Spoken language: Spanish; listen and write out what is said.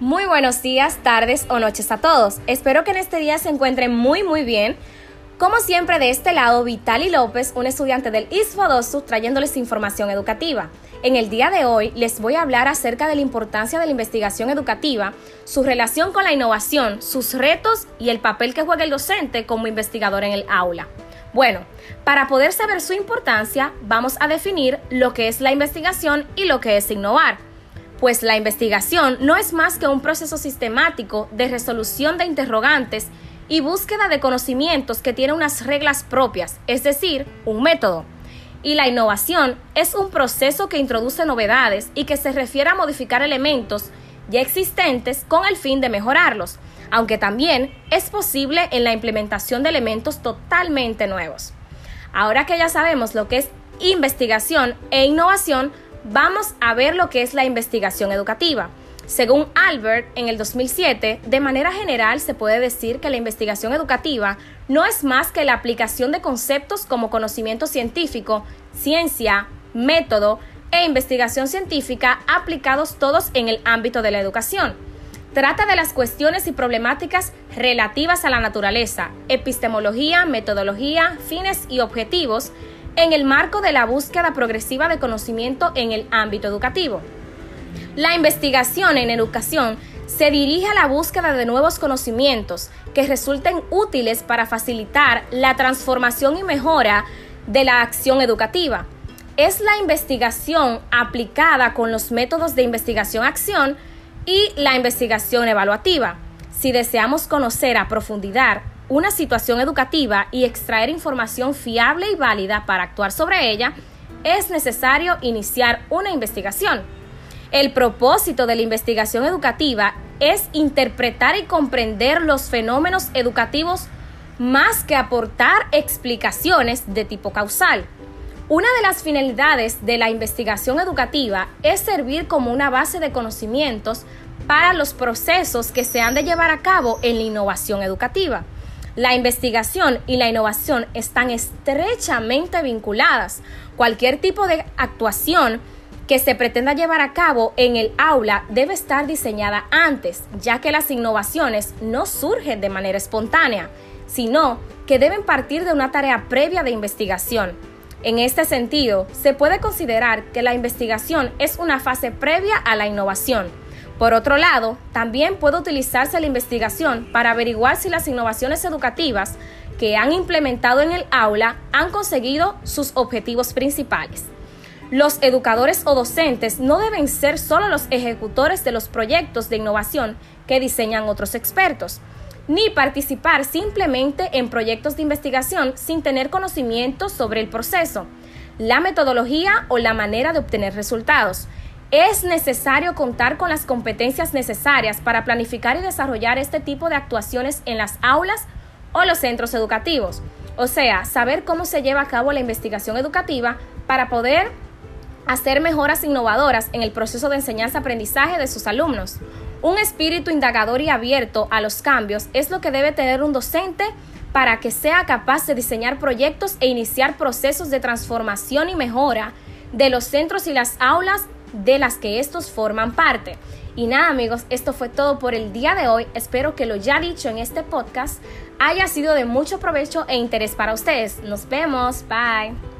Muy buenos días, tardes o noches a todos. Espero que en este día se encuentren muy muy bien. Como siempre de este lado, Vitali López, un estudiante del ISFODOSU, trayéndoles información educativa. En el día de hoy les voy a hablar acerca de la importancia de la investigación educativa, su relación con la innovación, sus retos y el papel que juega el docente como investigador en el aula. Bueno, para poder saber su importancia, vamos a definir lo que es la investigación y lo que es innovar pues la investigación no es más que un proceso sistemático de resolución de interrogantes y búsqueda de conocimientos que tiene unas reglas propias, es decir, un método. Y la innovación es un proceso que introduce novedades y que se refiere a modificar elementos ya existentes con el fin de mejorarlos, aunque también es posible en la implementación de elementos totalmente nuevos. Ahora que ya sabemos lo que es investigación e innovación, vamos a ver lo que es la investigación educativa. Según Albert, en el 2007, de manera general se puede decir que la investigación educativa no es más que la aplicación de conceptos como conocimiento científico, ciencia, método e investigación científica aplicados todos en el ámbito de la educación. Trata de las cuestiones y problemáticas relativas a la naturaleza, epistemología, metodología, fines y objetivos, en el marco de la búsqueda progresiva de conocimiento en el ámbito educativo. La investigación en educación se dirige a la búsqueda de nuevos conocimientos que resulten útiles para facilitar la transformación y mejora de la acción educativa. Es la investigación aplicada con los métodos de investigación-acción y la investigación evaluativa. Si deseamos conocer a profundidad una situación educativa y extraer información fiable y válida para actuar sobre ella, es necesario iniciar una investigación. El propósito de la investigación educativa es interpretar y comprender los fenómenos educativos más que aportar explicaciones de tipo causal. Una de las finalidades de la investigación educativa es servir como una base de conocimientos para los procesos que se han de llevar a cabo en la innovación educativa. La investigación y la innovación están estrechamente vinculadas. Cualquier tipo de actuación que se pretenda llevar a cabo en el aula debe estar diseñada antes, ya que las innovaciones no surgen de manera espontánea, sino que deben partir de una tarea previa de investigación. En este sentido, se puede considerar que la investigación es una fase previa a la innovación por otro lado, también puede utilizarse la investigación para averiguar si las innovaciones educativas que han implementado en el aula han conseguido sus objetivos principales. Los educadores o docentes no deben ser solo los ejecutores de los proyectos de innovación que diseñan otros expertos, ni participar simplemente en proyectos de investigación sin tener conocimiento sobre el proceso, la metodología o la manera de obtener resultados es necesario contar con las competencias necesarias para planificar y desarrollar este tipo de actuaciones en las aulas o los centros educativos. O sea, saber cómo se lleva a cabo la investigación educativa para poder hacer mejoras innovadoras en el proceso de enseñanza-aprendizaje de sus alumnos. Un espíritu indagador y abierto a los cambios es lo que debe tener un docente para que sea capaz de diseñar proyectos e iniciar procesos de transformación y mejora de los centros y las aulas de las que estos forman parte. Y nada amigos, esto fue todo por el día de hoy. Espero que lo ya dicho en este podcast haya sido de mucho provecho e interés para ustedes. Nos vemos. Bye.